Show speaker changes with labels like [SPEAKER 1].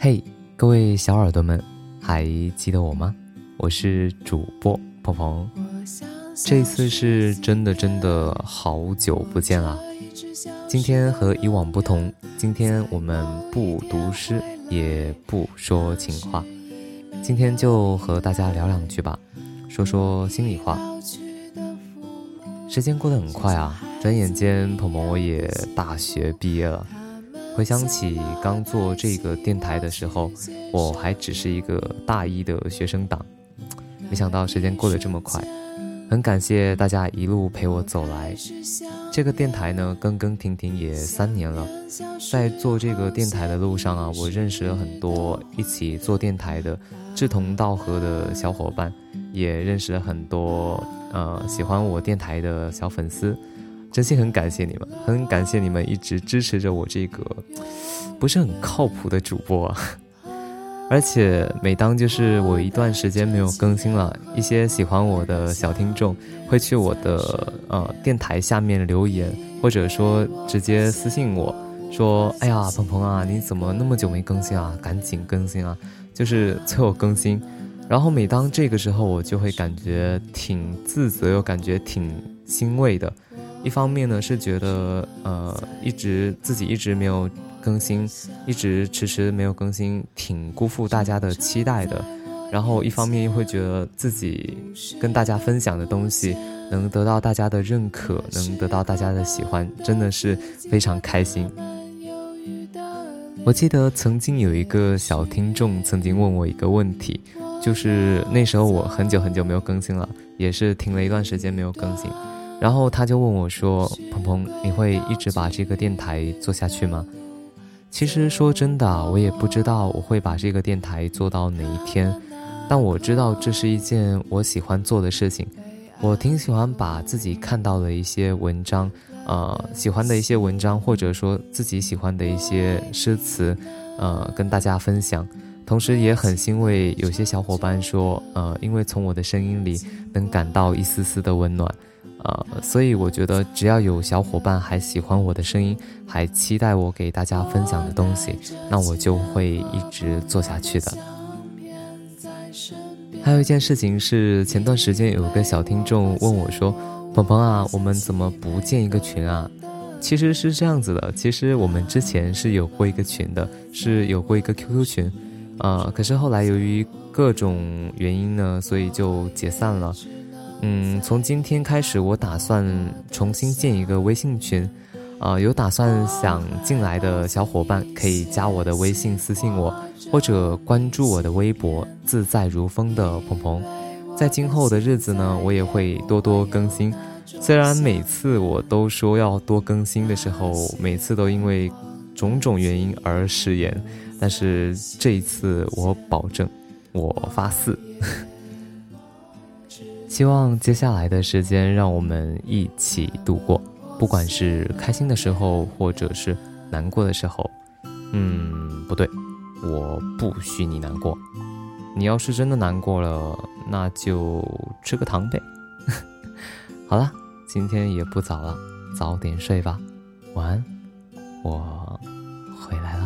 [SPEAKER 1] 嘿，各位小耳朵们，还记得我吗？我是主播鹏鹏，这次是真的真的好久不见啦。今天和以往不同，今天我们不读诗，也不说情话，今天就和大家聊两句吧，说说心里话。时间过得很快啊，转眼间鹏鹏我也大学毕业了。回想起刚做这个电台的时候，我还只是一个大一的学生党，没想到时间过得这么快，很感谢大家一路陪我走来。这个电台呢，更更停停也三年了，在做这个电台的路上啊，我认识了很多一起做电台的志同道合的小伙伴，也认识了很多呃喜欢我电台的小粉丝。真心很感谢你们，很感谢你们一直支持着我这个不是很靠谱的主播。而且每当就是我一段时间没有更新了，一些喜欢我的小听众会去我的呃电台下面留言，或者说直接私信我说：“哎呀，鹏鹏啊，你怎么那么久没更新啊？赶紧更新啊！”就是催我更新。然后每当这个时候，我就会感觉挺自责，又感觉挺欣慰的。一方面呢是觉得，呃，一直自己一直没有更新，一直迟迟没有更新，挺辜负大家的期待的。然后一方面又会觉得自己跟大家分享的东西能得到大家的认可，能得到大家的喜欢，真的是非常开心。我记得曾经有一个小听众曾经问我一个问题，就是那时候我很久很久没有更新了，也是停了一段时间没有更新。然后他就问我说：“鹏鹏，你会一直把这个电台做下去吗？”其实说真的，我也不知道我会把这个电台做到哪一天，但我知道这是一件我喜欢做的事情。我挺喜欢把自己看到的一些文章，呃，喜欢的一些文章，或者说自己喜欢的一些诗词，呃，跟大家分享。同时也很欣慰，有些小伙伴说，呃，因为从我的声音里能感到一丝丝的温暖。呃，所以我觉得只要有小伙伴还喜欢我的声音，还期待我给大家分享的东西，那我就会一直做下去的。还有一件事情是，前段时间有个小听众问我说：“鹏鹏啊，我们怎么不建一个群啊？”其实是这样子的，其实我们之前是有过一个群的，是有过一个 QQ 群，呃，可是后来由于各种原因呢，所以就解散了。嗯，从今天开始，我打算重新建一个微信群，啊，有打算想进来的小伙伴可以加我的微信私信我，或者关注我的微博“自在如风”的鹏鹏。在今后的日子呢，我也会多多更新。虽然每次我都说要多更新的时候，每次都因为种种原因而食言，但是这一次我保证，我发誓。希望接下来的时间，让我们一起度过，不管是开心的时候，或者是难过的时候。嗯，不对，我不许你难过。你要是真的难过了，那就吃个糖呗。好了，今天也不早了，早点睡吧，晚安，我回来